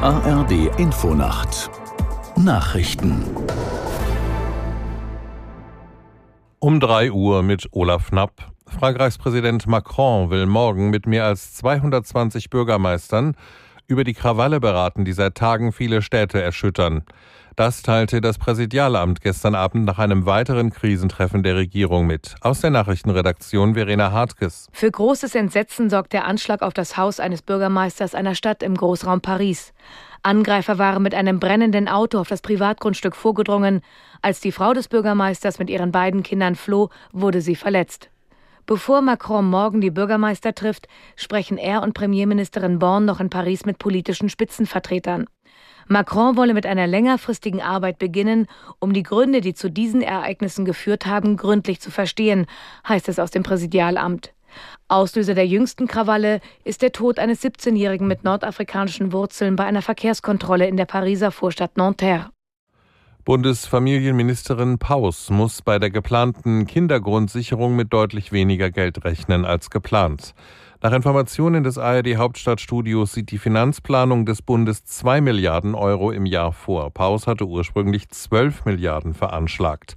ARD Infonacht Nachrichten Um 3 Uhr mit Olaf Knapp. Frankreichs Präsident Macron will morgen mit mehr als 220 Bürgermeistern über die Krawalle beraten, die seit Tagen viele Städte erschüttern. Das teilte das Präsidialamt gestern Abend nach einem weiteren Krisentreffen der Regierung mit. Aus der Nachrichtenredaktion Verena Hartges. Für großes Entsetzen sorgt der Anschlag auf das Haus eines Bürgermeisters einer Stadt im Großraum Paris. Angreifer waren mit einem brennenden Auto auf das Privatgrundstück vorgedrungen. Als die Frau des Bürgermeisters mit ihren beiden Kindern floh, wurde sie verletzt. Bevor Macron morgen die Bürgermeister trifft, sprechen er und Premierministerin Born noch in Paris mit politischen Spitzenvertretern. Macron wolle mit einer längerfristigen Arbeit beginnen, um die Gründe, die zu diesen Ereignissen geführt haben, gründlich zu verstehen, heißt es aus dem Präsidialamt. Auslöser der jüngsten Krawalle ist der Tod eines 17-Jährigen mit nordafrikanischen Wurzeln bei einer Verkehrskontrolle in der Pariser Vorstadt Nanterre. Bundesfamilienministerin Paus muss bei der geplanten Kindergrundsicherung mit deutlich weniger Geld rechnen als geplant. Nach Informationen des ARD Hauptstadtstudios sieht die Finanzplanung des Bundes 2 Milliarden Euro im Jahr vor. Paus hatte ursprünglich 12 Milliarden veranschlagt.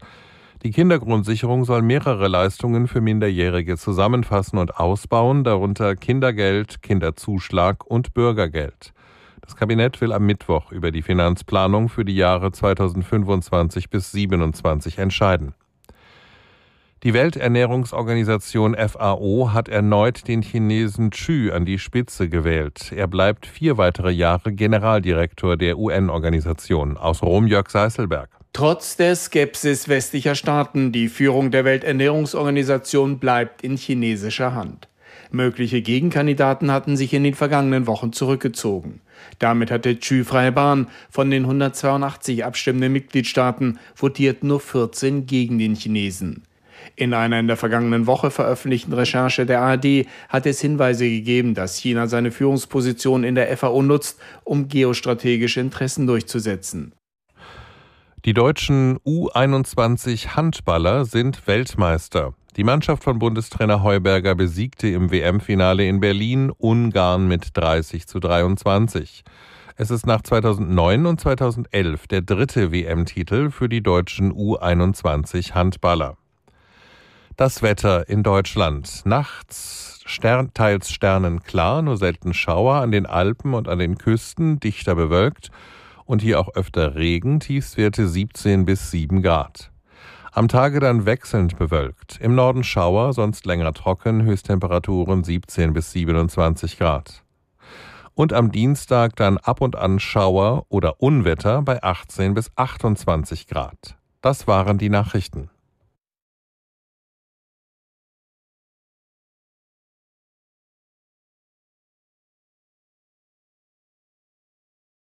Die Kindergrundsicherung soll mehrere Leistungen für Minderjährige zusammenfassen und ausbauen, darunter Kindergeld, Kinderzuschlag und Bürgergeld. Das Kabinett will am Mittwoch über die Finanzplanung für die Jahre 2025 bis 2027 entscheiden. Die Welternährungsorganisation FAO hat erneut den Chinesen Xu an die Spitze gewählt. Er bleibt vier weitere Jahre Generaldirektor der UN-Organisation. Aus Rom Jörg Seißelberg. Trotz der Skepsis westlicher Staaten, die Führung der Welternährungsorganisation bleibt in chinesischer Hand. Mögliche Gegenkandidaten hatten sich in den vergangenen Wochen zurückgezogen. Damit hatte Xu freie Bahn. Von den 182 abstimmenden Mitgliedstaaten votierten nur 14 gegen den Chinesen. In einer in der vergangenen Woche veröffentlichten Recherche der ARD hat es Hinweise gegeben, dass China seine Führungsposition in der FAO nutzt, um geostrategische Interessen durchzusetzen. Die deutschen U21 Handballer sind Weltmeister. Die Mannschaft von Bundestrainer Heuberger besiegte im WM-Finale in Berlin Ungarn mit 30 zu 23. Es ist nach 2009 und 2011 der dritte WM-Titel für die deutschen U21 Handballer. Das Wetter in Deutschland. Nachts Stern, teils sternenklar, nur selten Schauer an den Alpen und an den Küsten, dichter bewölkt und hier auch öfter Regen, Tiefstwerte 17 bis 7 Grad. Am Tage dann wechselnd bewölkt. Im Norden Schauer, sonst länger trocken, Höchsttemperaturen 17 bis 27 Grad. Und am Dienstag dann ab und an Schauer oder Unwetter bei 18 bis 28 Grad. Das waren die Nachrichten.